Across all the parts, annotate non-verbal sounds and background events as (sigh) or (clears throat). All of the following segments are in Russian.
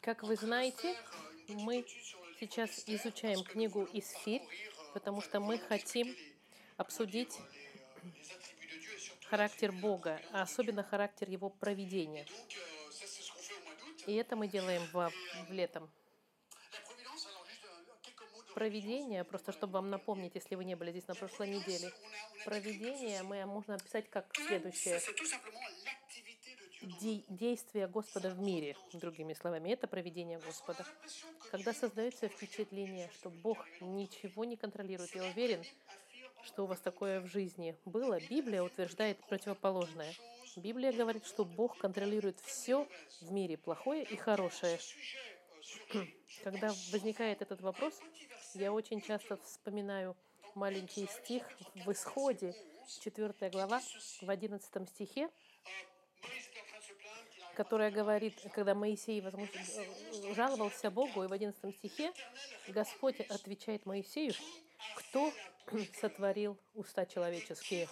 Как вы знаете, мы сейчас изучаем книгу «Исфирь», потому что мы хотим обсудить характер Бога, а особенно характер Его проведения. И это мы делаем в, в летом. Проведение, просто чтобы вам напомнить, если вы не были здесь на прошлой неделе, проведение мы можно описать как следующее. Де- действие Господа в мире, другими словами, это проведение Господа. Когда создается впечатление, что Бог ничего не контролирует, я уверен, что у вас такое в жизни было, Библия утверждает противоположное. Библия говорит, что Бог контролирует все в мире, плохое и хорошее. (clears throat) Когда возникает этот вопрос, я очень часто вспоминаю маленький стих в Исходе, 4 глава, в 11 стихе, которая говорит, когда Моисей возможно, жаловался Богу, и в 11 стихе Господь отвечает Моисею, кто (clears throat) сотворил уста человеческие?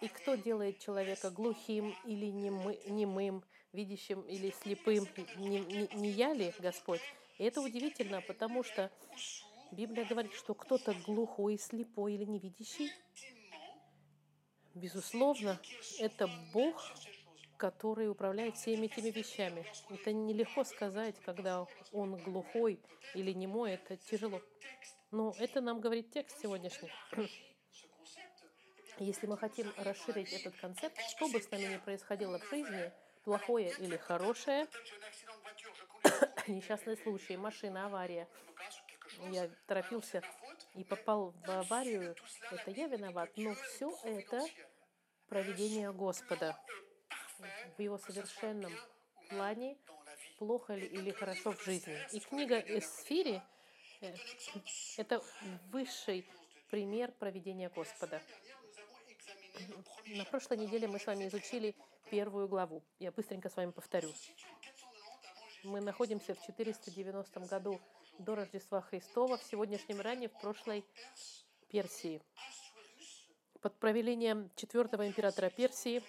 И кто делает человека глухим или немым, видящим или слепым? Не, не, не я ли Господь? И это удивительно, потому что Библия говорит, что кто-то глухой, слепой или невидящий, безусловно, это Бог, который управляет всеми этими вещами. Это нелегко сказать, когда он глухой или немой, это тяжело. Но это нам говорит текст сегодняшний. (clears throat) Если мы хотим расширить этот концепт, что бы с нами ни происходило в жизни, плохое или хорошее, (clears throat) несчастный случай, машина, авария. Я торопился и попал в аварию. Это я виноват. Но все это проведение Господа в его совершенном плане, плохо ли или хорошо в жизни. И книга Эсфири э, — это высший пример проведения Господа. На прошлой неделе мы с вами изучили первую главу. Я быстренько с вами повторю. Мы находимся в 490 году до Рождества Христова, в сегодняшнем ране, в прошлой Персии. Под правлением четвертого императора Персии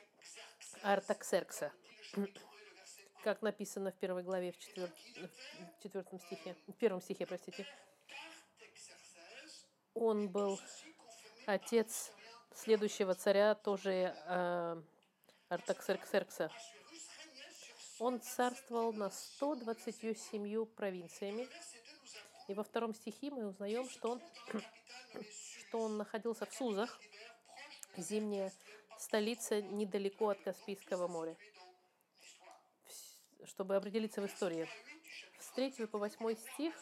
Артаксеркса, (clears throat) как написано в первой главе, в, четвер... в четвертом стихе, в первом стихе, простите. Он был отец следующего царя, тоже э, Артаксеркса. Он царствовал на 127 провинциями. И во втором стихе мы узнаем, что он, (clears throat) что он находился в Сузах, зимняя столица недалеко от Каспийского моря. Чтобы определиться в истории. С 3 по 8 стих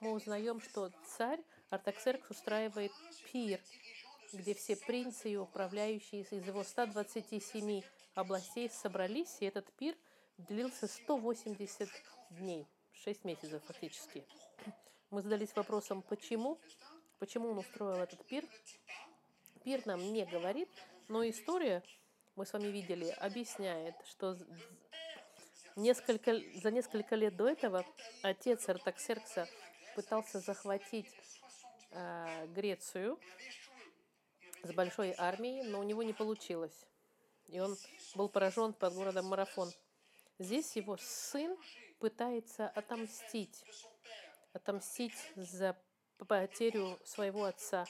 мы узнаем, что царь Артаксеркс устраивает пир, где все принцы и управляющие из его 127 областей собрались, и этот пир длился 180 дней, 6 месяцев фактически. Мы задались вопросом, почему? Почему он устроил этот пир? Пир нам не говорит, но история, мы с вами видели, объясняет, что несколько, за несколько лет до этого отец Артаксеркса пытался захватить э, Грецию с большой армией, но у него не получилось. И он был поражен под городом Марафон. Здесь его сын пытается отомстить, отомстить за потерю своего отца.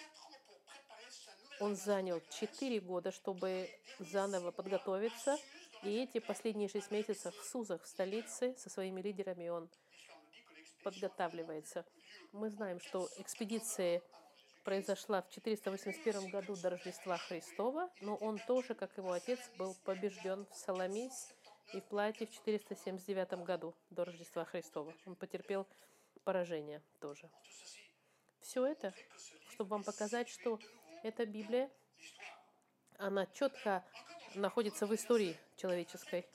Он занял 4 года, чтобы заново подготовиться, и эти последние 6 месяцев в Сузах, в столице, со своими лидерами он подготавливается. Мы знаем, что экспедиция произошла в 481 году до Рождества Христова, но он тоже, как его отец, был побежден в Соломис и в платье в 479 году до Рождества Христова. Он потерпел поражение тоже. Все это, чтобы вам показать, что эта Библия, она четко находится в истории человеческой.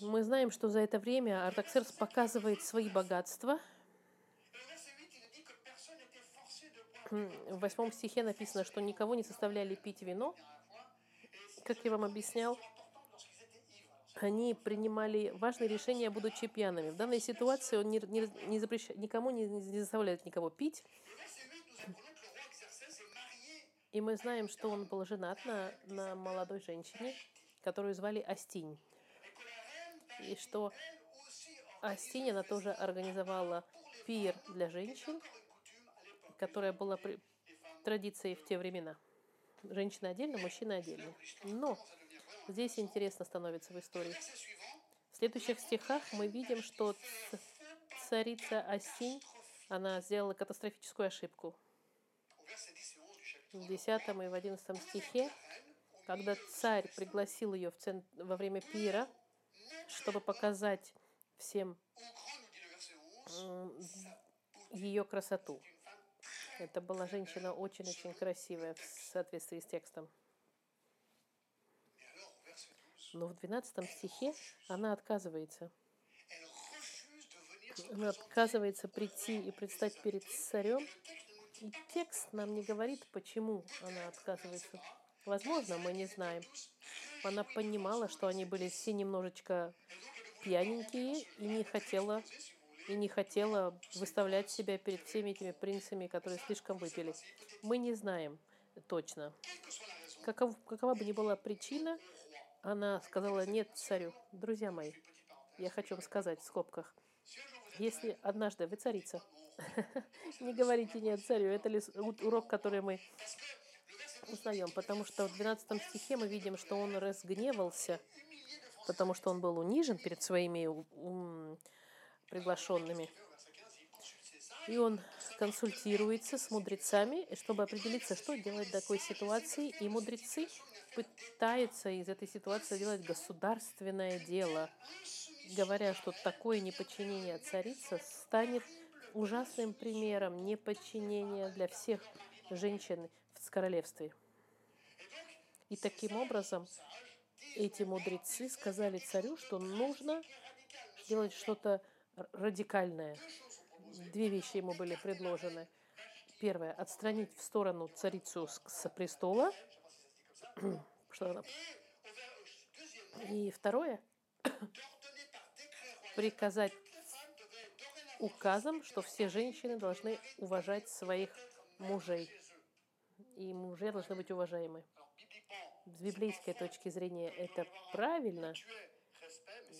Мы знаем, что за это время Артаксеркс показывает свои богатства. В восьмом стихе написано, что никого не составляли пить вино. Как я вам объяснял, они принимали важные решения, будучи пьяными. В данной ситуации он не, не, не запрещает, никому не, не заставляет никого пить. И мы знаем, что он был женат на, на молодой женщине, которую звали Астинь. И что Астинь, она тоже организовала пир для женщин, которая была при... традицией в те времена. Женщина отдельно, мужчина отдельно. Но здесь интересно становится в истории. В следующих стихах мы видим, что царица Астинь, она сделала катастрофическую ошибку. В 10 и в 11 стихе, когда царь пригласил ее в центр, во время пира, чтобы показать всем ее красоту. Это была женщина очень-очень красивая в соответствии с текстом. Но в 12 стихе она отказывается. Она отказывается прийти и предстать перед царем. И текст нам не говорит, почему она отказывается. Возможно, мы не знаем. Она понимала, что они были все немножечко пьяненькие и не хотела и не хотела выставлять себя перед всеми этими принцами, которые слишком выпили. Мы не знаем точно. Каков, какова бы ни была причина, она сказала нет царю. Друзья мои, я хочу вам сказать в скобках, если однажды вы царица, (laughs) не говорите нет царю, это урок, который мы узнаем, потому что в 12 стихе мы видим, что он разгневался, потому что он был унижен перед своими приглашенными. И он консультируется с мудрецами, чтобы определиться, что делать в такой ситуации. И мудрецы пытаются из этой ситуации делать государственное дело, говоря, что такое неподчинение царицы станет ужасным примером неподчинения для всех женщин в королевстве. И таким образом эти мудрецы сказали царю, что нужно делать что-то радикальное. Две вещи ему были предложены. Первое – отстранить в сторону царицу с престола. (coughs) Что она... И второе (coughs) – приказать указом, что все женщины должны уважать своих мужей. И мужья должны быть уважаемы. С библейской точки зрения это правильно,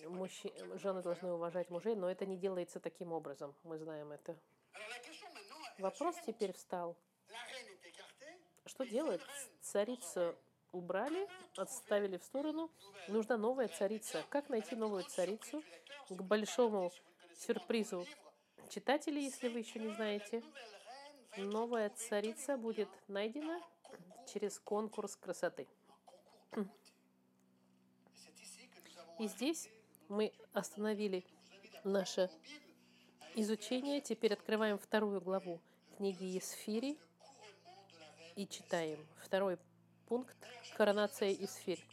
мужчи... жены должны уважать мужей, но это не делается таким образом. Мы знаем это. Вопрос теперь встал. Что делать? Царицу убрали, отставили в сторону. Нужна новая царица. Как найти новую царицу? К большому сюрпризу читателей, если вы еще не знаете, новая царица будет найдена через конкурс красоты. И здесь мы остановили наше изучение. Теперь открываем вторую главу книги Есфири и читаем. Второй пункт – коронация Есфирь.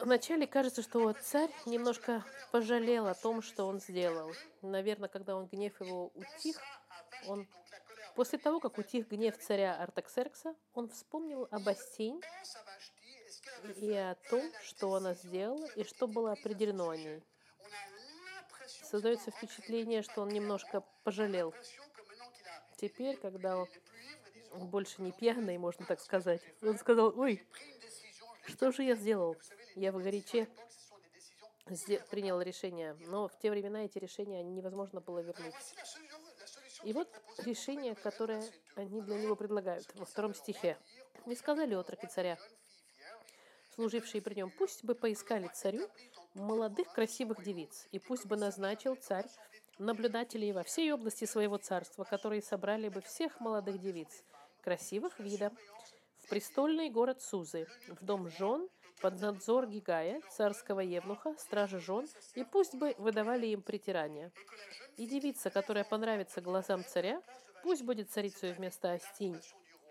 Вначале кажется, что царь немножко пожалел о том, что он сделал. Наверное, когда он гнев его утих, он После того, как утих гнев царя Артаксеркса, он вспомнил об Астинь и о том, что она сделала и что было определено о ней. Создается впечатление, что он немножко пожалел. Теперь, когда он больше не пьяный, можно так сказать, он сказал, ой, что же я сделал? Я в горяче принял решение, но в те времена эти решения невозможно было вернуть. И вот решение, которое они для него предлагают во втором стихе. «Не сказали отроки царя, служившие при нем, пусть бы поискали царю молодых красивых девиц, и пусть бы назначил царь наблюдателей во всей области своего царства, которые собрали бы всех молодых девиц, красивых вида, в престольный город Сузы, в дом жен, под надзор Гигая, царского евнуха, стражи жен, и пусть бы выдавали им притирание. И девица, которая понравится глазам царя, пусть будет царицей вместо Астинь.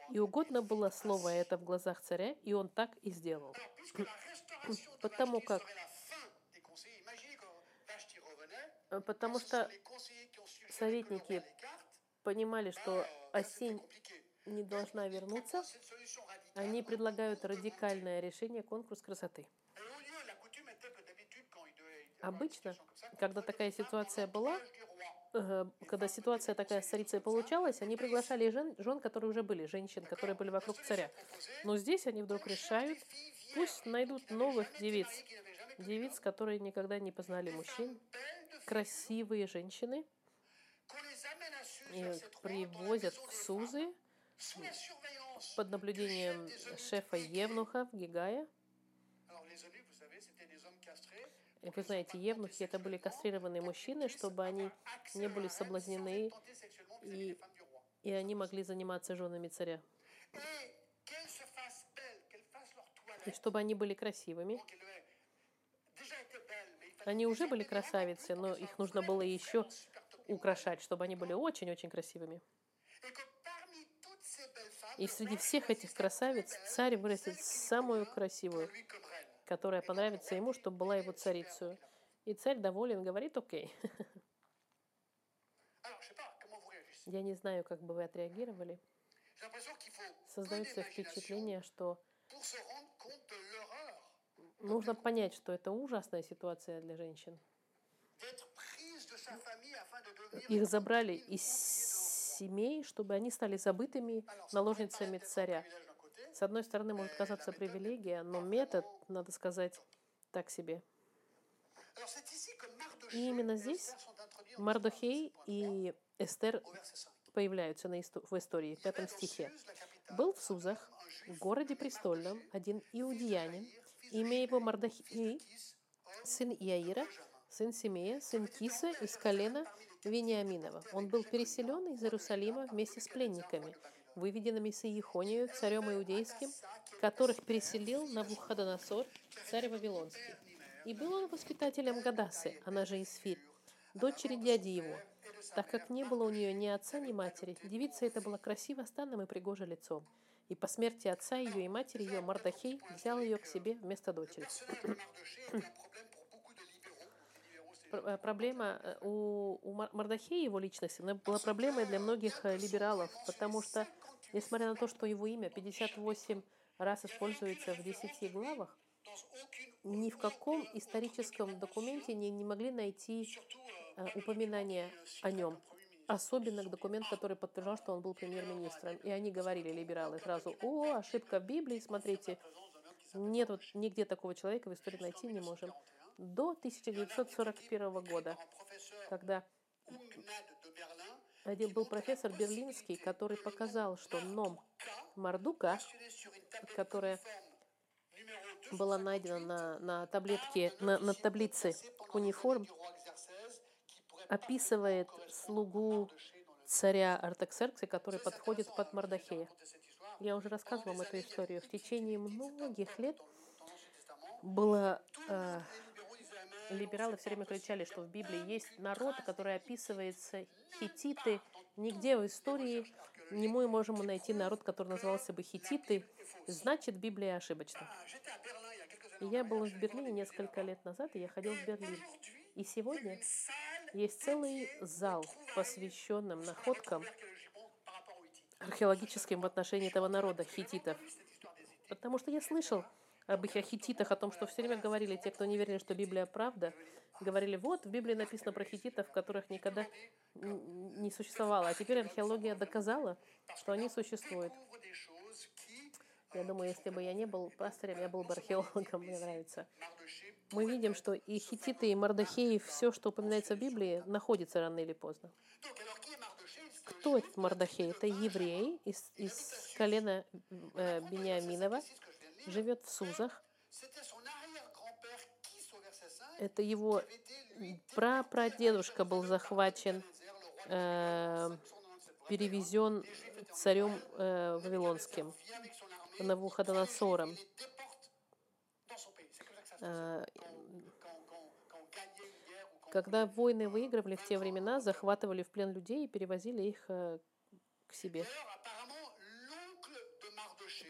И угодно было слово это в глазах царя, и он так и сделал. (clears throat) Потому как Потому что советники понимали, что осень не должна вернуться, они предлагают радикальное решение конкурс красоты. Обычно, когда такая ситуация была, э, когда ситуация такая с царицей получалась, они приглашали жен, жен, которые уже были, женщин, которые были вокруг царя. Но здесь они вдруг решают, пусть найдут новых девиц, девиц, которые никогда не познали мужчин, красивые женщины, и привозят в Сузы под наблюдением шефа Евнуха Гигая. И вы знаете, евнухи это были кастрированные мужчины, чтобы они не были соблазнены, и, и они могли заниматься женами царя. И чтобы они были красивыми. Они уже были красавицы, но их нужно было еще украшать, чтобы они были очень-очень красивыми. И среди всех этих красавиц царь вырастет самую красивую, которая понравится ему, чтобы была его царицей. И царь доволен, говорит, окей. Я не знаю, как бы вы отреагировали. Создается впечатление, что нужно понять, что это ужасная ситуация для женщин. Их забрали из семей, чтобы они стали забытыми наложницами царя. С одной стороны, может казаться привилегия, но метод, надо сказать, так себе. И именно здесь Мардохей и Эстер появляются на исто- в истории, в пятом стихе. «Был в Сузах, городе престольном, один иудеянин, имя его Мардохей, сын Иаира, сын Симея, сын Киса из колена Вениаминова. Он был переселен из Иерусалима вместе с пленниками, выведенными с Иехонию, царем иудейским, которых переселил Навуходоносор, царь Вавилонский. И был он воспитателем Гадасы, она же Исфирь, дочери дяди его, так как не было у нее ни отца, ни матери. Девица эта была красива станом и пригожа лицом. И по смерти отца ее и матери ее Мардахей взял ее к себе вместо дочери. Пр- Проблема э, у, у Мар- Мардахея, его личности, она была проблемой для многих э, либералов, потому что, несмотря на то, что его имя 58 раз используется в 10 главах, ни в каком историческом документе не, не могли найти э, упоминания о нем. Особенно документ, который подтверждал, что он был премьер-министром. И они говорили, либералы, сразу, о, ошибка в Библии, смотрите, нет вот нигде такого человека в истории найти не можем. До 1941 года, когда один был профессор берлинский, который показал, что ном Мардука, которая была найдена на, на таблетке, на, на таблице униформ, описывает слугу царя Артаксеркса, который подходит под Мардахея. Я уже рассказывала вам эту историю. В течение многих лет было... э, либералы все время кричали, что в Библии есть народ, который описывается хититы. Нигде в истории не мы можем найти народ, который назывался бы хититы. Значит, Библия ошибочна. Я был в Берлине несколько лет назад, и я ходил в Берлин. И сегодня есть целый зал, посвященным находкам археологическим в отношении этого народа, хититов. Потому что я слышал об их хититах, о том, что все время говорили те, кто не верили, что Библия правда, говорили, вот, в Библии написано про хититов, которых никогда не существовало. А теперь археология доказала, что они существуют. Я думаю, если бы я не был пастырем, я был бы археологом, мне нравится. Мы видим, что и хититы, и Мардахеи, все, что упоминается в Библии, находится рано или поздно. Кто этот Мардахей? Это еврей из, из колена э, Бениаминова, живет в Сузах. Это его прапрадедушка был захвачен, э, перевезен царем э, Вавилонским, Навуходоносором. Э, Когда войны выигрывали в те времена, захватывали в плен людей и перевозили их э, к себе.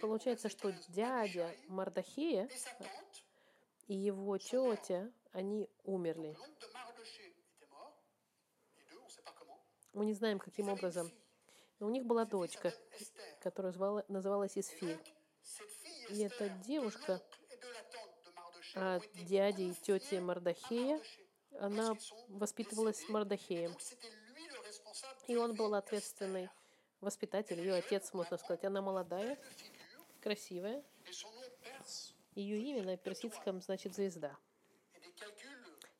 Получается, что дядя Мардахея и его тетя, они умерли. Мы не знаем, каким образом. У них была дочка, которая звала, называлась Исфир. И эта девушка от дяди и тети Мардахея, она воспитывалась Мардахеем. И он был ответственный воспитатель, ее отец, можно сказать. Она молодая, красивая. Ее имя на персидском значит «звезда».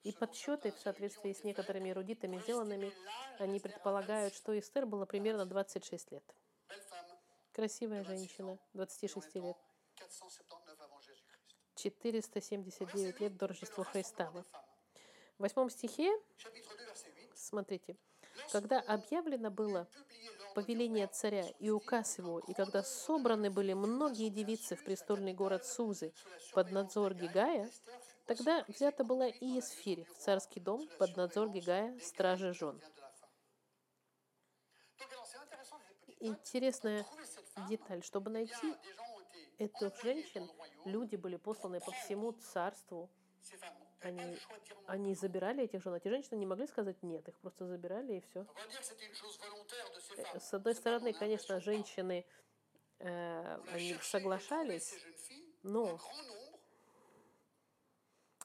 И подсчеты в соответствии с некоторыми эрудитами сделанными, они предполагают, что Эстер было примерно 26 лет. Красивая женщина, 26 лет. 479 avant Jésus-Christ. 479 лет до Рождества femmes. В восьмом стихе, Chapitre 2, verset 8. смотрите, когда объявлено было повеление царя и указ его, и когда собраны были многие девицы в престольный город Сузы под надзор Гигая, тогда взята была и Есфирь в царский дом под надзор Гигая, стражи жен. Интересная деталь, чтобы найти этих женщин, люди были посланы по всему царству. Они, они забирали этих жен. Эти женщины не могли сказать нет, их просто забирали и все. С одной стороны, конечно, женщины э, они соглашались, но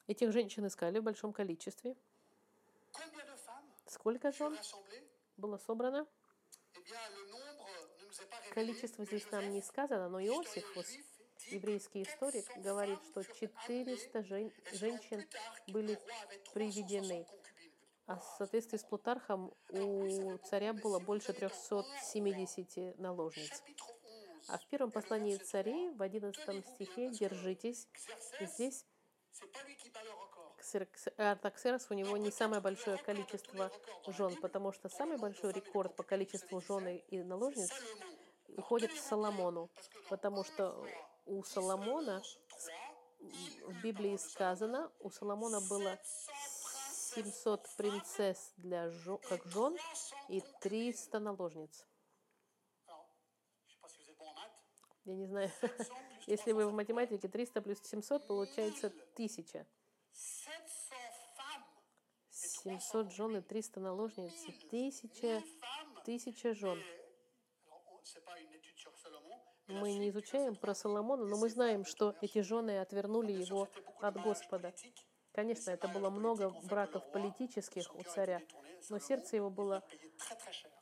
этих женщин искали в большом количестве. Сколько жен было собрано? Eh. Количество здесь нам не сказано, но Иосиф, еврейский историк, 400 говорит, что furent 400 жен- женщин были roi avait 360 приведены. А в соответствии с Плутархом у царя было больше 370 наложниц. Chapitre 11. А в первом послании царей, в 11 стихе, держитесь, здесь Артаксеркс у него не самое большое количество жен, потому что самый большой рекорд по количеству жен и- наложниц уходит к Соломону, потому что у Соломона 3, в Библии сказано, у Соломона было 700 принцесс для жен, как жен и 300 наложниц. Я не знаю, 700 plus (laughs) если вы в математике 300 плюс 700, получается 1000. 700 femmes. 700 жен и 300 наложниц, 1000, femmes. 1000 жен. Мы не изучаем про Соломона, но мы знаем, что эти жены отвернули его от Господа. Конечно, это было много браков политических у царя, но сердце его было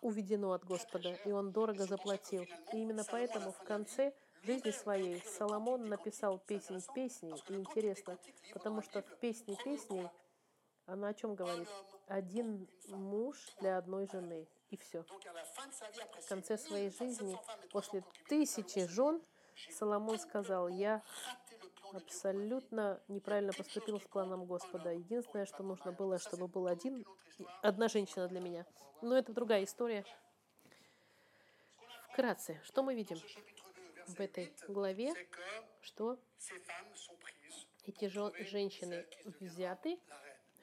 уведено от Господа, и он дорого заплатил. И именно поэтому в конце жизни своей Соломон написал песнь песней. И интересно, потому что в песне песней она о чем говорит? Один муж для одной жены. И все. В конце своей жизни, 700 femmes et 300 после тысячи жен, Соломон сказал, я абсолютно неправильно поступил с планом Господа. Единственное, что нужно было, чтобы был один, одна женщина для меня. Но это другая история. Вкратце, что мы видим Chapitre 2, в этой 8, главе? Что эти жен- женщины взяты.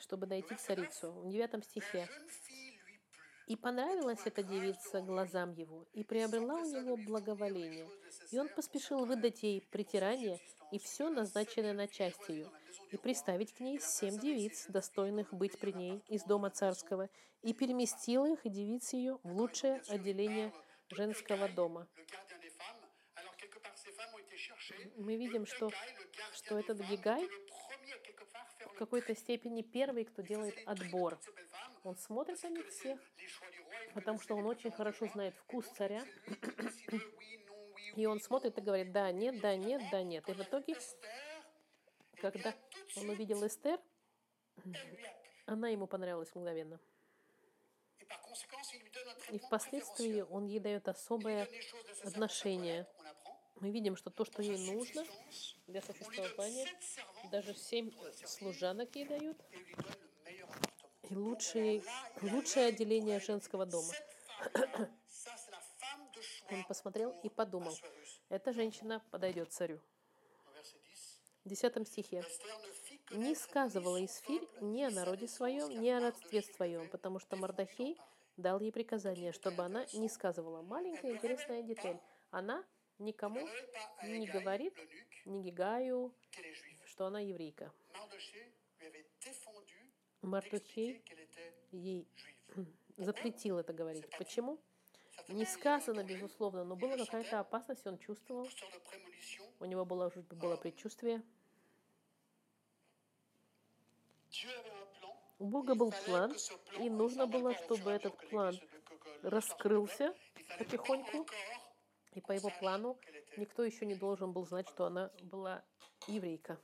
Чтобы найти царицу. В девятом стихе. И понравилась эта девица глазам его, и приобрела у него благоволение. И он поспешил выдать ей притирание и все назначенное на часть ее, и приставить к ней семь девиц, достойных быть при ней из дома царского, и переместил их, девиц ее, в лучшее отделение женского дома. Мы видим, что, что этот Гигай в какой-то степени первый, кто делает отбор. Он смотрит на них всех, потому что он очень хорошо знает вкус царя, и он смотрит и говорит, да, нет, да, нет, да, нет. И в итоге, когда он увидел Эстер, она ему понравилась мгновенно. И впоследствии он ей дает особое отношение. Мы видим, что то, что ей нужно для существования, даже семь служанок ей дают, и лучшие, лучшее отделение женского дома. (coughs) Он посмотрел и подумал, эта женщина подойдет царю. 10, В десятом стихе. Не сказывала Исфирь ни о народе своем, ни о родстве своем, потому что Мардахей дал ей приказание, чтобы она не сказывала. Маленькая интересная деталь. Она никому не говорит, ни Гигаю, что она еврейка. Était ей juive. запретил это говорить. Почему? Не сказано, безусловно, но была какая-то опасность, он чувствовал. У него было, было предчувствие. У Бога был план, и нужно было, чтобы этот план раскрылся потихоньку, и по его плану никто еще не должен был знать, что она была еврейка.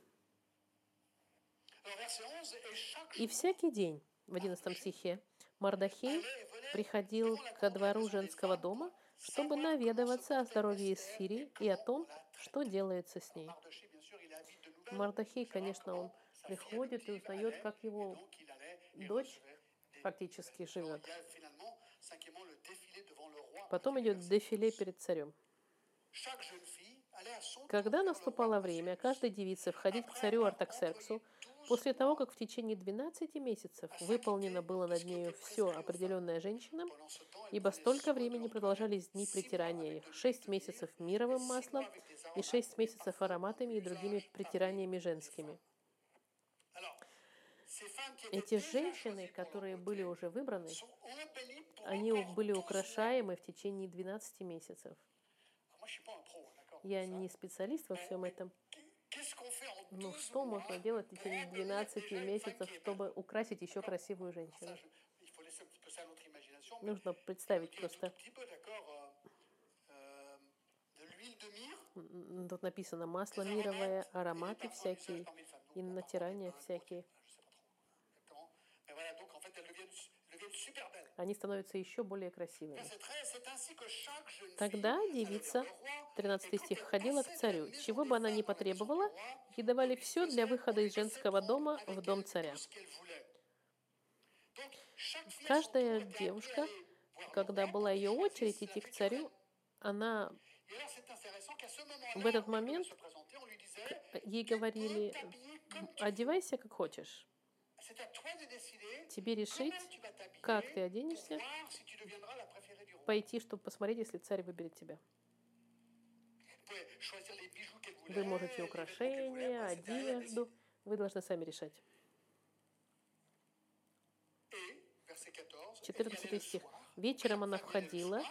Alors, verset 11, et chaque И всякий день, в 11 стихе, Мардахей приходил ко двору женского дома, чтобы наведываться о здоровье Эсфири и о том, что делается с ней. Мардахей, конечно, он приходит и узнает, как его дочь фактически живет. Потом идет дефиле перед царем. Когда наступало время каждой девице входить к царю Артаксерксу, после того, как в течение 12 месяцев выполнено было над нею все, определенное женщинам, ибо столько времени продолжались дни притирания их, шесть месяцев мировым маслом и шесть месяцев ароматами и другими притираниями женскими. Эти женщины, которые были уже выбраны, они были 12 украшаемы в течение 12 месяцев. Я не специалист во всем этом, но 12 что можно делать в течение pour embellir 12 déjà une femme месяцев, чтобы украсить еще красивую женщину? Нужно представить просто, euh, euh, тут написано масло мировое, ароматы всякие, и натирания всякие. Они становятся еще более красивыми. Verset 13, c'est ainsi que chaque jeune Тогда девица, vers le roi, 13 et quand стих, ходила к царю, чего бы она ни потребовала, ей давали все для выхода из женского дома в дом царя. Каждая девушка, когда была ее очередь идти к царю, она, в этот момент ей «Tu peux говорили, одевайся как хочешь. Тебе решить, как ты оденешься, пойти, чтобы посмотреть, если царь выберет тебя. Вы можете украшения, одежду. Вы должны сами решать. décider. Et, verset 14, elle y allait 14 le стих. Вечером она входила,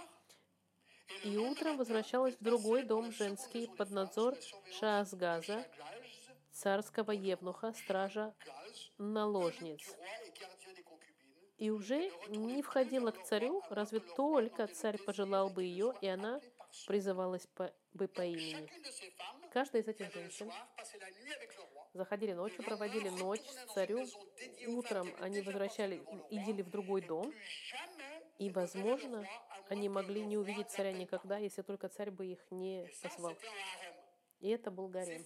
и утром возвращалась в другой дом женский под надзор Шаазгаза, царского евнуха, стража наложниц. И уже не входила к царю, разве только царь пожелал бы ее, и она призывалась по- бы по имени. Каждая из этих женщин заходили ночью, проводили ночь с царю. Утром они возвращались, идили в другой дом, и, возможно, они могли не увидеть царя никогда, если только царь бы их не позвал. И это был гарем.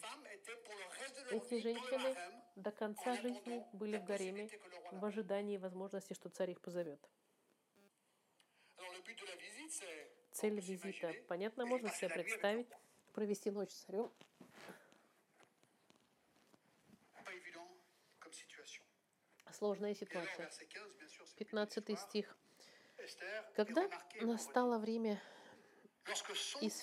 Эти женщины до конца жизни были в гареме в ожидании возможности, что царь их позовет. Цель визита, понятно, можно себе представить, провести ночь с царем. Сложная ситуация. verset 15, bien sûr, c'est 15 стих. Когда настало время Vers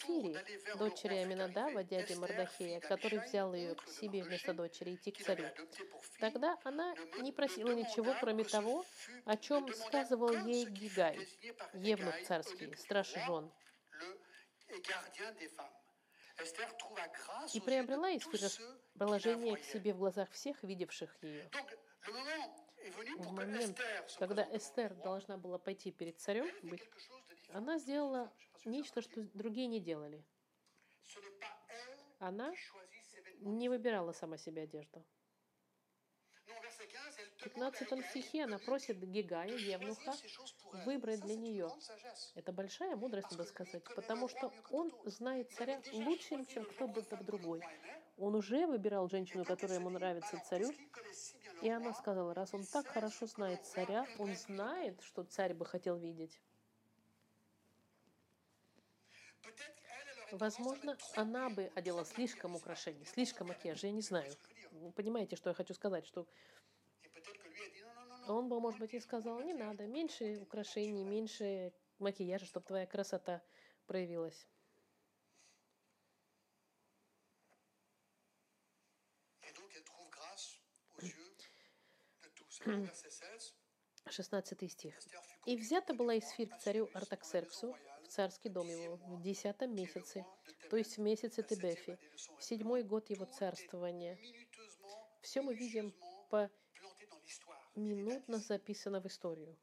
le дочери Аминадава, дяди Мардахея, который взял ее к себе вместо дочери идти к царю. Тогда она не просила ничего, кроме того, о чем сказывал ей Гигай, евнух царский, страж жен. И приобрела la положение к себе в глазах всех, видевших ее. В момент, когда Эстер должна была пойти перед царем, быть, она сделала Нечто, что другие не делали. Она не выбирала сама себе одежду. Non, verset 15, elle В demande à 15 Hégai стихе она просит Гигая, евнуха, выбрать для нее. Это большая мудрость, надо сказать, потому что он знает царя лучше, чем кто-то другой. Он уже выбирал женщину, которая ему нравится царю, и она сказала, раз он так хорошо знает царя, он знает, что царь бы хотел видеть. Возможно, она бы одела слишком украшений, слишком макияжа, я не знаю. Вы понимаете, что я хочу сказать, что он бы, может быть, и сказал, не надо, меньше украшений, меньше макияжа, чтобы твоя красота проявилась. Et donc, elle trouve grâce aux yeux de tous. Alors, verset 16, 16 стих. «И взята была Исфирь roi к царю Артаксерксу царский дом его в десятом месяце, то есть в месяце Тебефи, в седьмой год его царствования. Все мы видим по минутно записано в историю.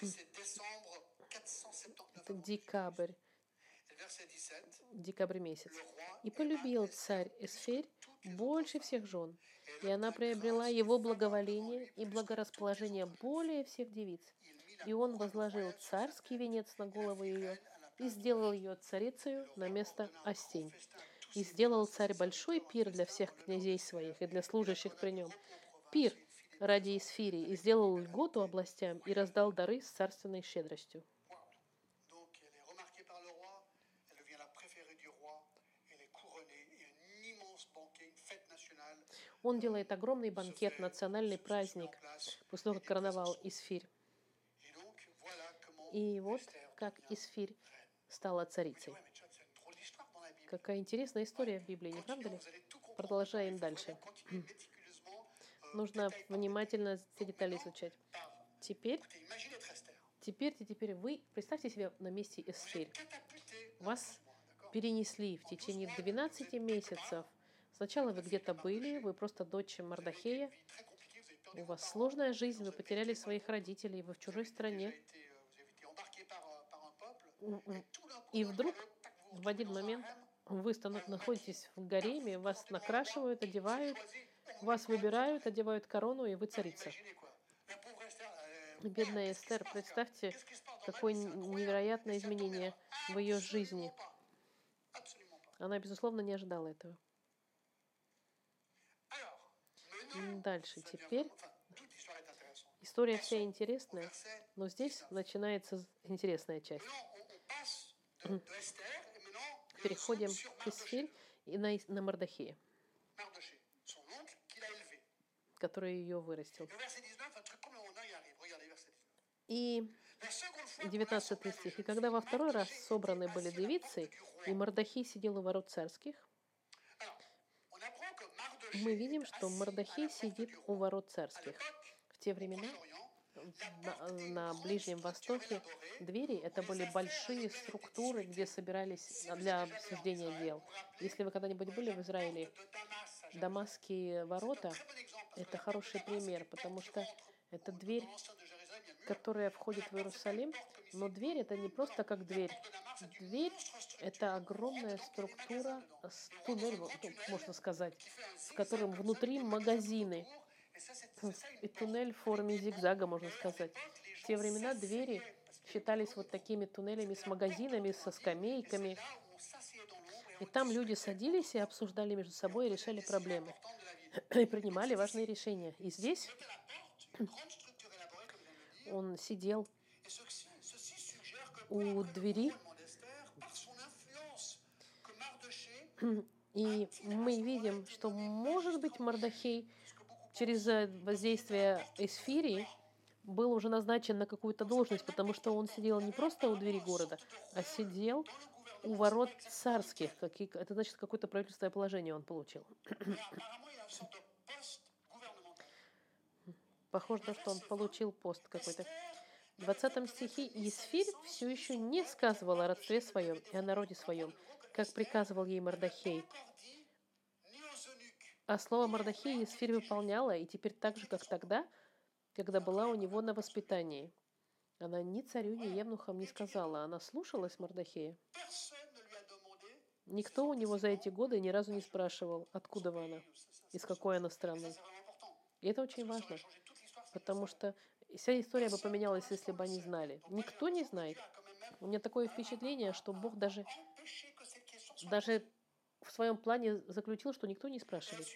Décembre 479 Это декабрь, Et le verset 17, декабрь месяц. И полюбил царь Эсфирь больше всех жен, и она приобрела его благоволение и благорасположение более всех девиц. И он возложил царский венец на голову ее и сделал ее царицею на место Остень. И сделал царь большой пир для всех князей своих и для служащих при нем. Пир ради Исфирии, и сделал льготу областям, и раздал дары с царственной щедростью. Он делает огромный банкет, национальный праздник, после того, как короновал Исфирь. И вот как Исфирь стала царицей. Какая интересная история в Библии, не правда ли? Продолжаем дальше. euh, Нужно внимательно все детали изучать. Теперь, теперь, теперь вы представьте себе на месте Эсфирь. Вас 12 mois, d'accord перенесли в течение 12 месяцев. Сначала вы где-то были, вы просто дочь Мардахея, у вас сложная жизнь, вы потеряли своих родителей, вы в чужой стране. euh, euh, И вдруг В один момент вы находитесь в гареме, вас накрашивают, одевают, вас выбирают, одевают корону, и вы царица. Бедная Эстер, представьте, какое невероятное изменение в ее жизни. Она, безусловно, не ожидала этого. Дальше, теперь история вся интересная, но здесь начинается интересная часть. Переходим к Эсфирь и на, на Мардахея, который ее вырастил. Et au verset 19, un truc complètement dingue arrive. Regardez verset 19. И La seconde fois qu'on 19 rassemblait les стих. «И когда во второй раз собраны были девицы, и Мардахей сидел у ворот царских, мы видим, что porte сидит у ворот царских. В те времена на, на Ближнем Востоке двери — это были большие структуры, где собирались для обсуждения дел. Если вы когда-нибудь были в Израиле, Дамасские ворота — это хороший пример, потому что это дверь, которая входит в Иерусалим, но дверь — это не просто как дверь. Дверь — это огромная структура, с туннель, вот, ну, можно сказать, в котором внутри магазины. И туннель в форме зигзага, можно сказать. В те времена двери считались вот такими туннелями с магазинами, со скамейками. И там люди садились и обсуждали между собой и решали проблемы. И принимали важные решения. И здесь он сидел у двери, (clears throat) и мы видим, что, может быть, Мардахей через э, воздействие Эсфирии был уже назначен на какую-то должность, потому что он сидел не просто у двери города, а сидел у ворот царских. Это значит, какое-то правительственное положение он получил. (clears throat) Похоже на то, что он получил пост какой-то. В 20 стихе Есфирь все еще не сказывала о родстве своем и о народе своем, как приказывал ей Мардахей. А слово Мардахей Есфирь выполняла, и теперь так же, как тогда, когда была у него на воспитании. Она ни царю, ни евнухам не сказала, она слушалась Мардахея. Никто у него за эти годы ни разу не спрашивал, откуда она, из какой она страны. И это очень важно, потому что вся история бы поменялась, если бы они знали. Никто не знает. У меня такое впечатление, что Бог даже, даже в своем плане заключил, что никто не спрашивает.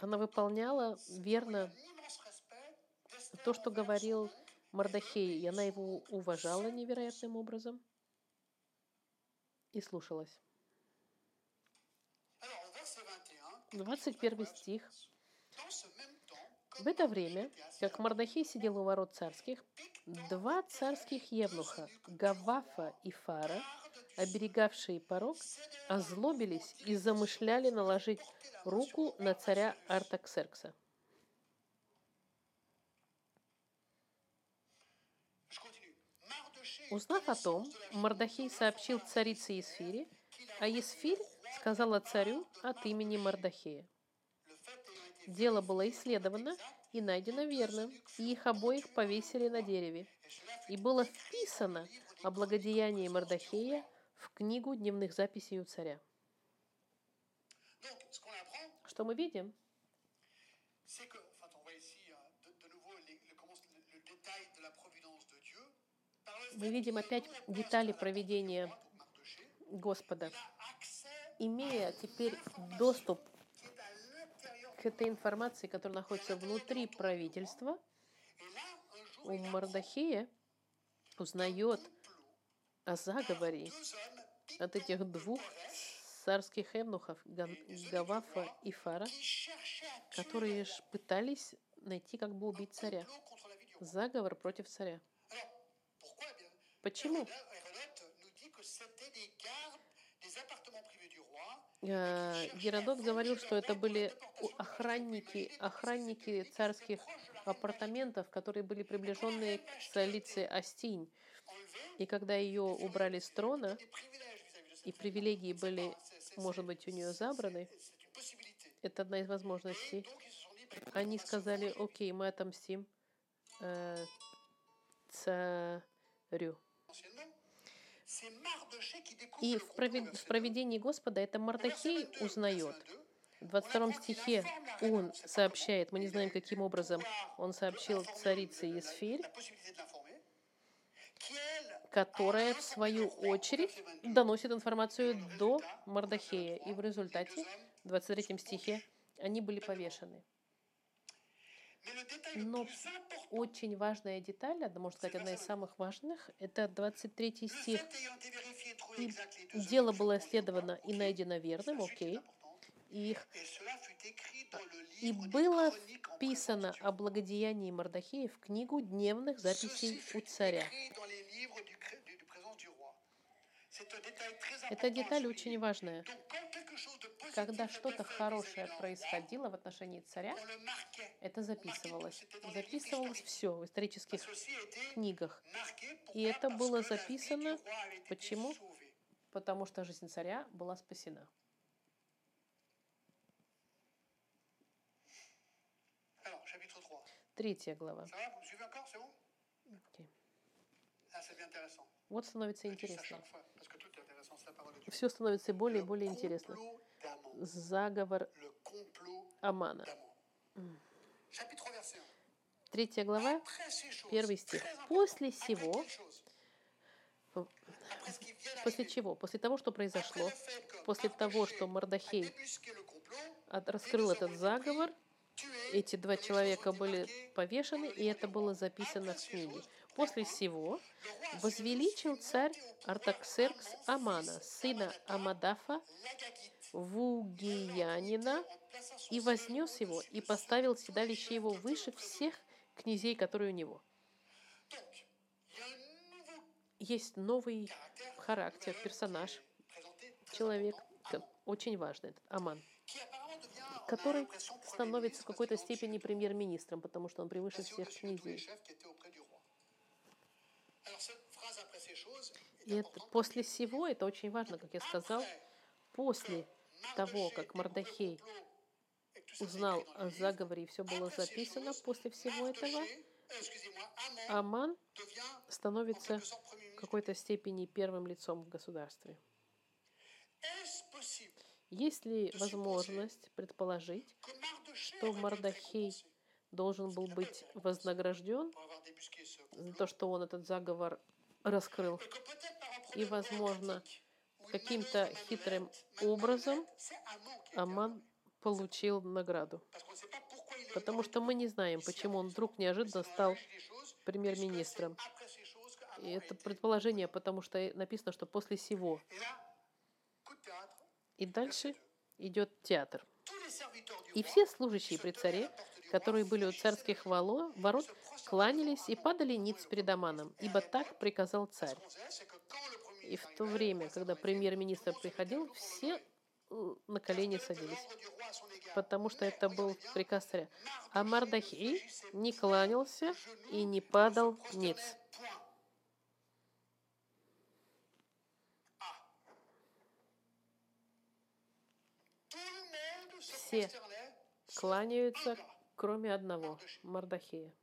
Она выполняла верно то, что говорил Мардахей, и она его уважала невероятным образом и слушалась. 21 стих. В это время, как Мардахей сидел у ворот царских, два царских евнуха, Гавафа и Фара, оберегавшие порог, озлобились и замышляли наложить руку на царя Артаксеркса. Узнав о том, Мардахей сообщил царице Есфире, а Есфирь сказала царю от имени Мардахея. Дело было исследовано, и найдено верным, и их обоих повесили на дереве. И было вписано о благодеянии Мордахея в книгу дневных записей у царя. Что мы видим? Мы видим опять детали проведения Господа. Имея теперь доступ к этой информации, которая находится внутри правительства, у Мордахея узнает о заговоре от этих двух царских евнухов, Ган- Гавафа и Фара, которые пытались найти, как бы убить царя. Заговор против царя. Почему? Геродот говорил, что это были охранники, охранники царских апартаментов, которые были приближенные к столице Астинь. И когда ее убрали с трона, и привилегии были, может быть, у нее забраны, это одна из возможностей, они сказали, окей, мы отомстим э, царю. И в, проведении Господа это 2. Мардахей Verset 22, узнает. verset 22, В 22 стихе он сообщает, мы не знаем, каким образом он сообщил царице Есфирь, которая, в свою очередь, доносит информацию до Мардахея. И в результате, в 23 стихе, они были повешены. Но очень важная деталь, одна, можно сказать, одна из самых важных, это 23 le стих. И дело было исследовано и найдено верным, окей, и их И было вписано о благодеянии Мардахея в книгу дневных записей у царя. à деталь очень важная. Когда что-то хорошее происходило в отношении царя, это записывалось. Записывалось все в исторических книгах, И это было записано. Почему? потому что жизнь царя была спасена. Alors, chapitre 3. Третья глава. Ah. Вот становится интересно. Все становится более и более интересно. Заговор Амана. d'Aman. Chapitre 3, verset 1. Третья глава, первый стих. После après сего, quelle chose п- Après ce qui vient после чего? После того, что произошло, после того, что от- раскрыл этот заговор, эти два человека были повешены, и это было записано в книге. После всего возвеличил царь Артаксеркс Амана, сына Амадафа. Вугиянина, и вознес его, и поставил седалище его выше всех князей, которые у него. Есть новый характер, персонаж, человек, очень важный, этот Аман, который становится в какой-то степени премьер-министром, потому что он превыше всех князей. И это после всего, это очень важно, как я сказал, после того, как Мардахей узнал о заговоре, и все было записано, после всего этого euh, Аман становится в какой-то степени первым лицом в государстве. Есть ли возможность предположить, что Мардахей должен был быть вознагражден за то, что он этот заговор раскрыл? И, возможно, каким-то хитрым образом Аман получил награду. Потому что мы не знаем, почему он вдруг неожиданно стал премьер-министром. И это предположение, потому что написано, что после всего. И дальше идет театр. И все служащие при царе, которые были у царских ворот, кланялись и падали ниц перед Аманом, ибо так приказал царь. И в то время, когда премьер-министр приходил, все э, на колени садились, потому что это был приказ царя. А fléchissait не кланялся и не падал ниц. Ah. Все Кланяются, кроме одного, Мардахея.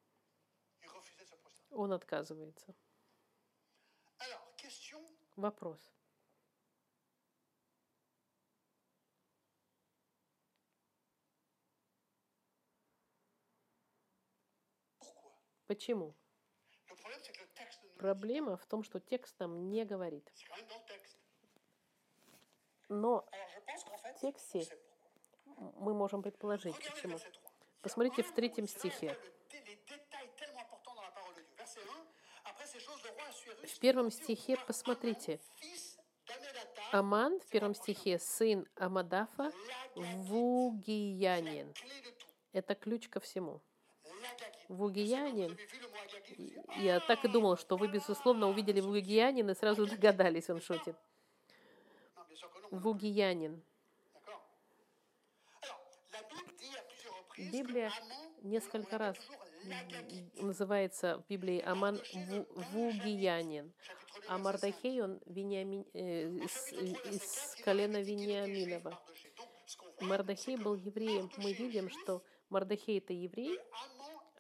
Он отказывается. Le dit Проблема в том, что текст нам не говорит. Но в тексте мы можем предположить, почему. verset 3. Посмотрите в третьем стихе. В первом стихе посмотрите. Аман в первом стихе сын Амадафа Вугиянин. Это ключ ко всему. Вугиянин. Я так и думал, что вы, безусловно, увидели Вугиянин и сразу догадались, он шутит. Вугиянин. Библия несколько раз. Называется в Библии Аман Ву- Вугиянин. Chapitre 2, А verset 5. Мардахей, он Вениамин, э, из, из колена Вениаминова. Мардахей был евреем. Мы видим, что Мардахей это еврей,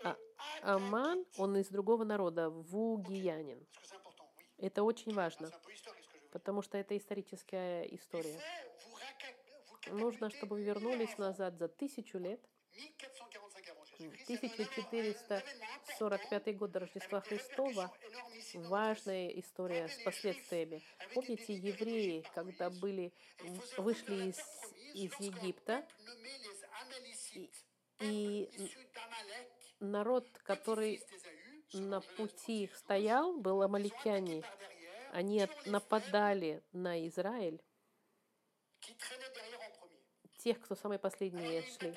а Аман, он из другого народа, Вугиянин. Это очень важно, потому что это историческая история. Нужно, чтобы вернулись назад за тысячу лет, 1445 avant Jésus-Christ. C'est un événement- un événement 1445 год до Рождества Христова, важная история с последствиями. Помните, евреи, когда были, вышли из, из Египта, и d'Amalek, народ, который на пути их стоял, был амаликяне. Они нападали на Израиль, тех, кто самые последние шли.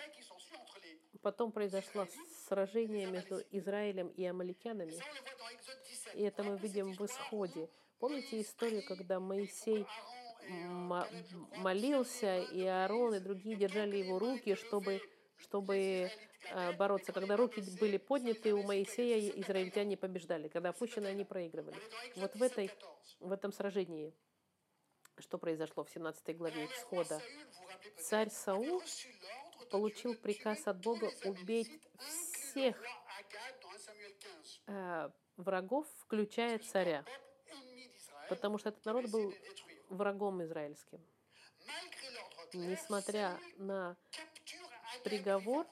Потом произошло сражение между Израилем и амаликянами. Ça, on le voit dans Exode 17. И это мы видим в Исходе. Помните историю, когда Моисей молился, и Аарон, и другие держали его руки, чтобы, чтобы gagnaient, бороться. Когда руки были подняты у Моисея, израильтяне побеждали. Когда опущены, они проигрывали. Вот в, этой, 17, 14. в этом сражении, что произошло в 17 главе Исхода, царь Саул получил приказ от Бога убить всех roi Agag dans 1 Samuel 15. а, врагов, включая царя, потому что этот народ был врагом израильским. Несмотря на приговор,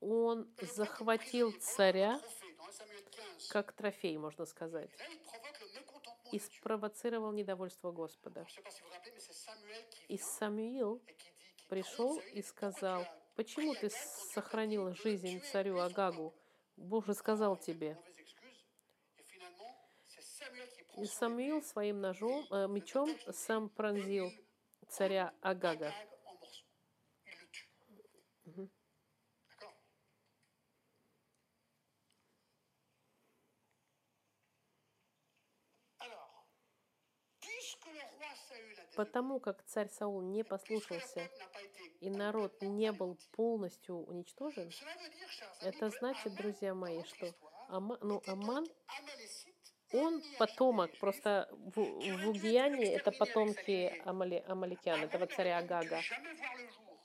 он захватил царя un trophée dans 1 Samuel 15. как трофей, можно сказать, и спровоцировал недовольство Господа. И Самуил пришел и сказал, «Pourquoi tu as почему ты сохранил жизнь царю Агагу? peuple?» Бог же сказал тебе. И Самуил своим ножом, э, мечом сам пронзил царя Агага. Потому как царь Саул не послушался, и народ не был полностью уничтожен, это значит, друзья мои, что Ама- ну, Аман, он потомок, просто в, в Угияне это потомки Амали, Амаликян, этого царя Агага.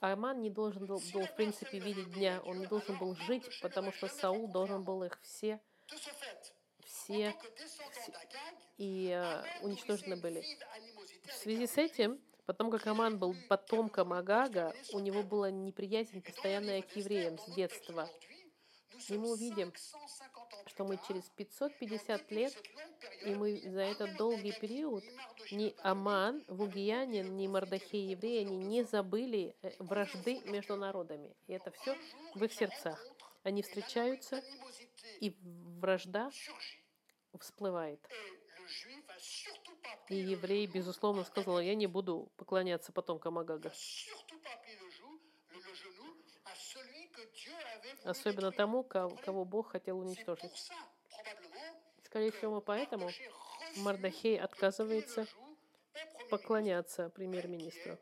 Аман не должен был, был, в принципе, видеть дня, он не должен был жить, потому что Саул должен был их все, en все и э, уничтожены были. В связи с этим, потому как Аман был потомком Агага, у него была неприязнь постоянная к евреям с детства. И мы увидим, что мы через 550 лет, и мы за этот долгий период, ни Аман, Вугиянин, ни Мардахей евреи, они не забыли э, вражды между народами. И это все в их сердцах. Они встречаются, и вражда всплывает. И еврей, безусловно, сказал, я не буду поклоняться потомкам Агага. Особенно тому, ко- кого Бог хотел уничтожить. Скорее всего, поэтому Мардахей отказывается поклоняться премьер-министру,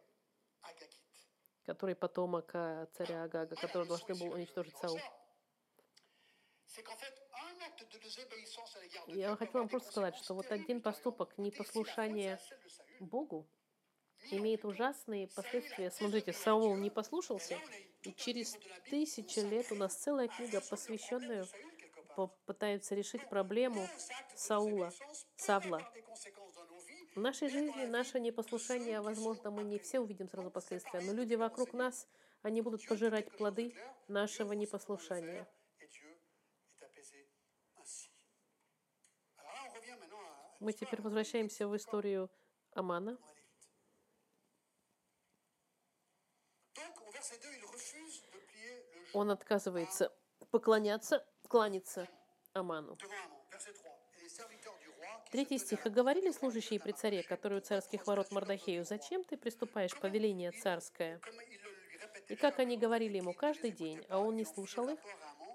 который потомок а, царя Агага, который должен был уничтожить Саул. Я хочу вам просто сказать, что вот один поступок непослушания Богу имеет ужасные последствия. Смотрите, Саул не послушался, и через тысячи лет у нас целая книга, посвященная по- пытаются решить проблему Саула, Савла. В нашей жизни наше непослушание, возможно, мы не все увидим сразу последствия, но люди вокруг нас, они будут пожирать плоды нашего непослушания. Мы теперь возвращаемся в историю Амана. On va aller vite. Donc, au verset 2, il refuse de plier le genou Он отказывается поклоняться, кланяться Аману. devant Amon. Verset 3. Et les serviteurs du roi qui se Третий стих. «И говорили служащие при царе, которые у царских ворот Мордахею, зачем ты приступаешь повеление царское?» И как они говорили ему каждый день, а он не слушал их,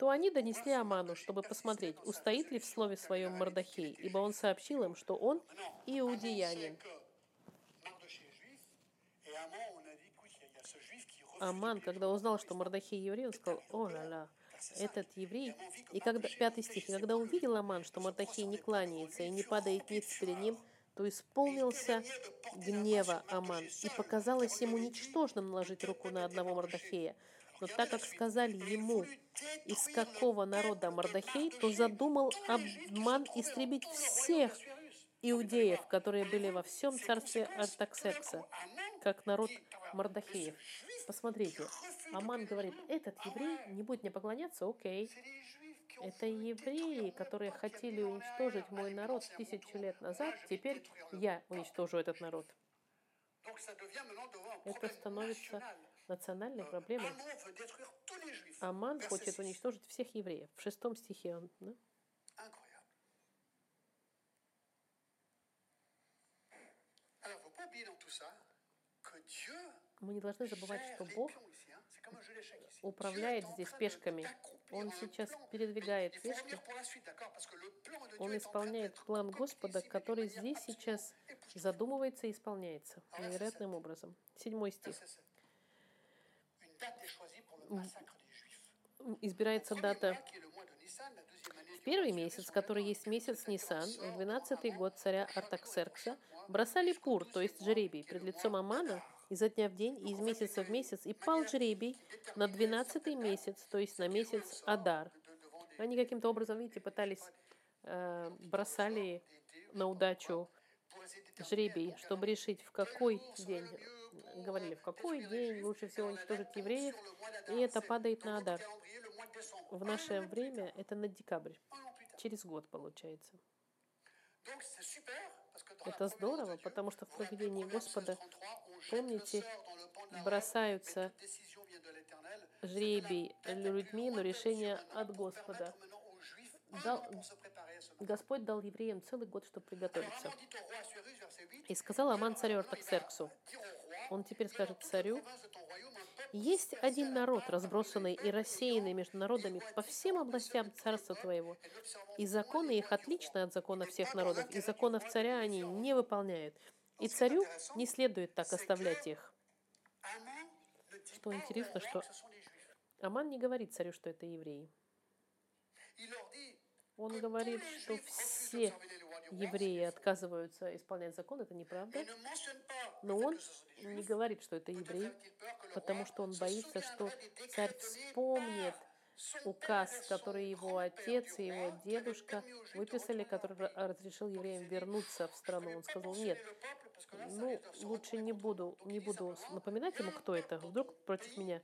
то они донесли Аману, чтобы посмотреть, устоит ли в слове своем Мордахей, ибо он сообщил им, что он иудеянин. Аман, когда узнал, что Мордахей еврей, он сказал, о ля этот еврей. И когда, пятый стих, когда увидел Аман, что Мордахей не кланяется и не падает ниц перед ним, то исполнился гнева Аман, и показалось ему ничтожным наложить руку на одного Мордахея. Но так как сказали ему, из какого народа Мордахей, то задумал Аман истребить всех иудеев, которые были во всем царстве Артаксеркса, как народ Мордахеев. Посмотрите, Аман говорит, этот еврей не будет мне поклоняться, окей. Это евреи, которые хотели уничтожить мой народ тысячу лет назад, теперь я уничтожу этот народ. Это становится. Национальной проблемой. Аман хочет 6. уничтожить всех евреев. В шестом стихе он... да? Мы не должны забывать, что Бог управляет здесь пешками. Он сейчас передвигает пешки. Он исполняет план Господа, который здесь сейчас задумывается и исполняется невероятным образом. Седьмой стих. Deuxième année В первый месяц, который есть месяц Нисан, в двенадцатый devant год Amon, царя Артаксеркса, бросали пур, то есть est пред лицом Амана изо дня в день и из месяца в месяц, и пал жребий на двенадцатый месяц, то есть на месяц Адар. Они каким-то образом, видите, пытались, э, бросали на удачу жребий, чтобы решить, в какой день, говорили, в какой день лучше всего уничтожить евреев, и это падает на Адар. В наше время это на декабрь, через год получается. Это здорово, потому что в проведении Господа, помните, бросаются жребий людьми, но решение от Господа. Дал- Господь дал евреям целый год, чтобы приготовиться. И сказал Аман царю Артаксерксу, он теперь скажет царю, есть один народ, разбросанный и рассеянный между народами по всем областям царства твоего, и законы их отличны от закона всех народов, и законов царя они не выполняют. И царю не следует так оставлять их. Что интересно, что Аман не говорит царю, что это евреи. Он говорит, что все евреи отказываются исполнять закон, это неправда. Но он не говорит, что это евреи, потому что он боится, что царь вспомнит указ, который его отец и его дедушка выписали, который ра- разрешил евреям вернуться в страну. Он сказал, нет, ну, лучше не буду, не буду. напоминать ему, кто это, вдруг против меня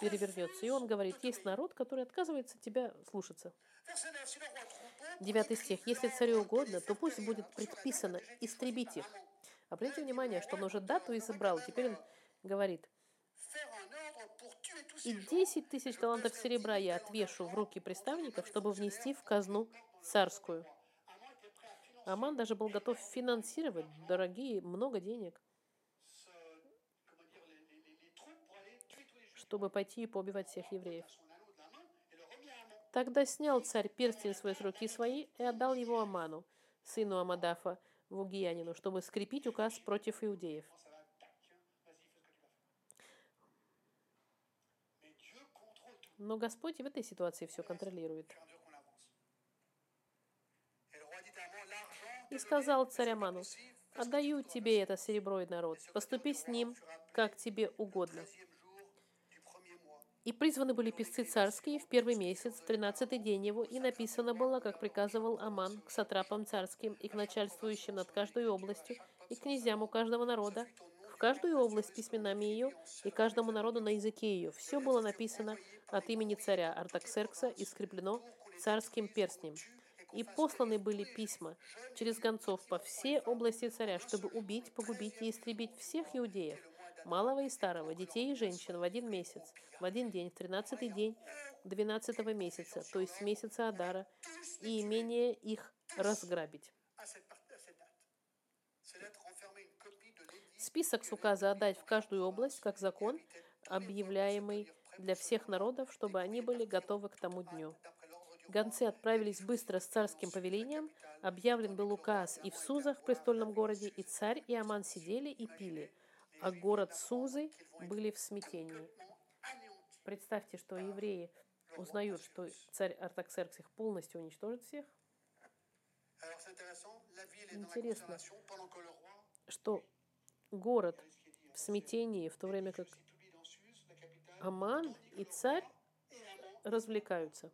перевернется. И он говорит, есть народ, который отказывается тебя слушаться. Девятый стих. Если царю угодно, то пусть будет предписано истребить их. Обратите внимание, что он уже дату избрал. Теперь он говорит, и 10 тысяч талантов серебра я отвешу в руки приставников, чтобы внести в казну царскую. Аман даже был готов финансировать дорогие, много денег, чтобы пойти и поубивать всех евреев. Тогда снял царь перстень свой с руки своей и отдал его Аману, сыну Амадафа, Вугиянину, чтобы скрепить указ против иудеев. Но Господь в этой ситуации все контролирует. И сказал царь Аману, Отдаю тебе это серебро и народ. Поступи с ним, как тебе угодно. И призваны были писцы царские в первый месяц, тринадцатый день его, и написано было, как приказывал Аман к сатрапам царским и к начальствующим над каждой областью, и к князьям у каждого народа, в каждую область письменами ее, и каждому народу на языке ее. Все было написано от имени царя Артаксеркса и скреплено царским перстнем. И посланы были письма через гонцов по всей области царя, чтобы убить, погубить и истребить всех иудеев, малого и старого, детей и женщин в один месяц, в один день, в тринадцатый день двенадцатого месяца, то есть месяца Адара, и имение их разграбить. Список с указа отдать в каждую область, как закон, объявляемый для всех народов, чтобы они были готовы к тому дню. Гонцы отправились быстро с царским повелением, объявлен был указ и в Сузах, престольном городе, и царь и Аман сидели и пили, а город Сузы были в смятении. Представьте, что евреи узнают, что царь Артаксеркс их полностью уничтожит всех. Интересно, что город в смятении, в то время как Аман и царь развлекаются.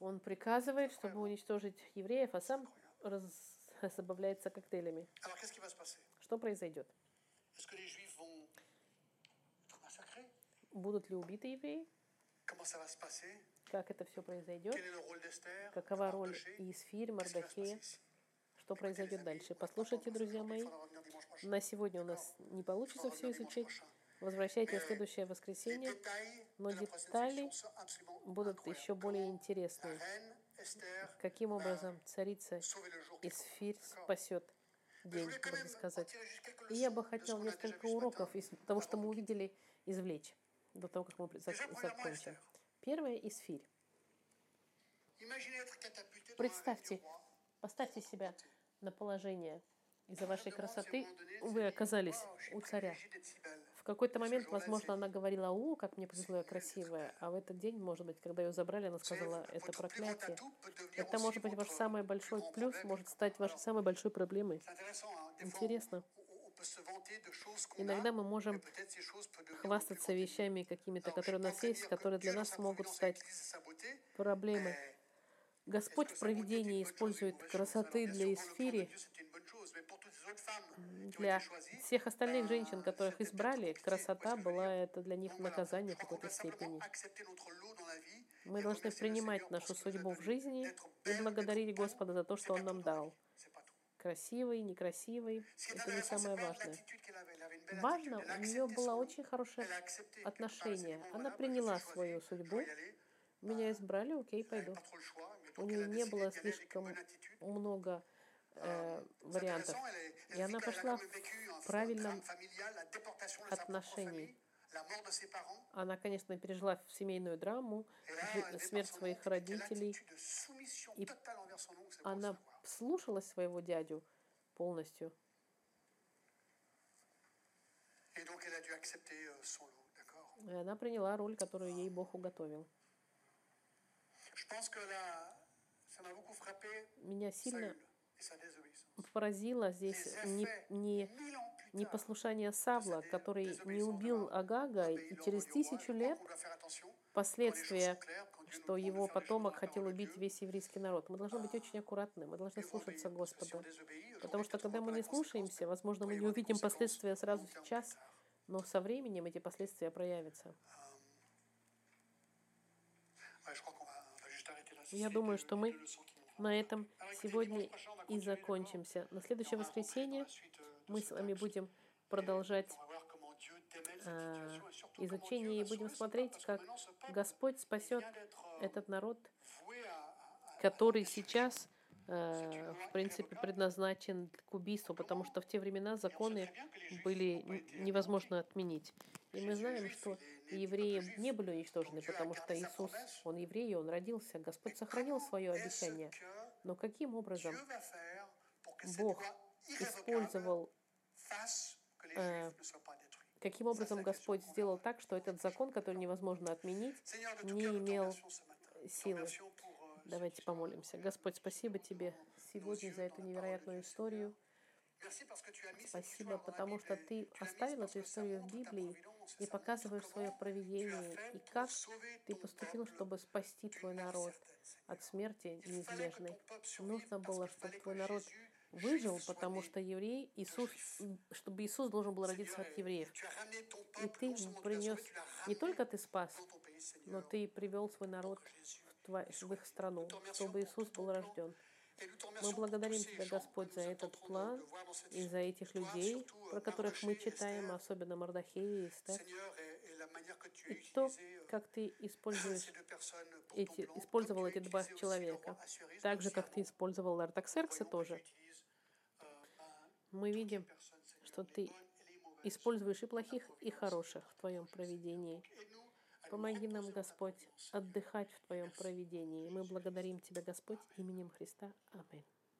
Он приказывает, чтобы уничтожить евреев, а сам раз... (laughs) забавляется коктейлями. Что произойдет? Будут ли убиты евреи? Как это все произойдет? Какова роль Исфирь, Мардахея? Что произойдет дальше? Послушайте, друзья мои. На сегодня у нас не получится все изучить. Возвращайтесь в следующее воскресенье, но детали будут еще более интересные. Каким образом царица Исфирь спасет день, можно сказать. И я бы хотел несколько уроков из того, что мы увидели, извлечь до того, как мы закончим. Первое – Исфирь. Представьте, поставьте себя на положение из-за вашей красоты. вы оказались у царя. В какой-то момент, возможно, она говорила, о, как мне повезло, я красивая. А в этот день, может быть, когда ее забрали, она сказала, это проклятие. Это может быть ваш самый большой плюс, может стать вашей самой большой проблемой. Интересно. Иногда мы можем хвастаться вещами какими-то, которые у нас есть, которые для нас могут стать проблемой. Господь в проведении использует красоты для эсфири, для всех остальных женщин, которых избрали, красота была это для них наказание в какой-то степени. Мы должны принимать нашу судьбу в жизни и благодарить Господа за то, что Он нам дал. Красивый, некрасивый, это не самое важное. Важно, у нее было очень хорошее отношение. Она приняла свою судьбу. Меня избрали, окей, пойду. У нее не было слишком много э, вариантов. И она пошла в правильном отношении. Она, конечно, пережила семейную драму, смерть своих родителей. И она слушалась своего дядю полностью. И она приняла роль, которую ей Бог уготовил. Меня сильно поразило здесь не, не, не послушание Савла, который не убил Агага, и через тысячу лет последствия, что его потомок хотел убить весь еврейский народ. Мы должны быть очень аккуратны, мы должны слушаться Господа. Потому что когда мы не слушаемся, возможно, мы не увидим последствия сразу сейчас, но со временем эти последствия проявятся. Я думаю, что мы на этом сегодня и закончимся. На следующее воскресенье мы с вами будем продолжать э, изучение и будем смотреть, как Господь спасет этот народ, который сейчас, э, в принципе, предназначен к убийству, потому что в те времена законы были невозможно отменить. И мы знаем, что евреи не были уничтожены, потому что Иисус, Он еврей, Он родился. Господь сохранил свое обещание. Но каким образом Бог использовал, э, каким образом Господь сделал так, что этот закон, который невозможно отменить, не имел силы. Давайте помолимся. Господь, спасибо Тебе сегодня за эту невероятную историю. Спасибо, потому что. Ты оставил эту историю в Библии и показываешь свое проведение as и как Ты поступил, чтобы спасти Твой народ от смерти неизбежной. Нужно было, чтобы Твой народ выжил, потому что еврей, Иисус, чтобы Иисус должен был родиться от евреев. И Ты принес, не только Ты спас, но. Ты привел свой народ в, soit в их страну, чтобы Иисус был рожден. Мы благодарим Тебя, Господь, за этот план и за этих людей, про euh, которых мы читаем, особенно Мардахея и Эстер, и то, euh, как Ты используешь эти, использовал эти два человека, так же, как Ты использовал Артаксеркса тоже. euh, Мы видим, что Ты используешь и плохих, и хороших в Твоем проведении. Помоги нам, Господь, отдыхать в Твоем проведении. Мы благодарим Тебя, Господь, именем Христа. Аминь.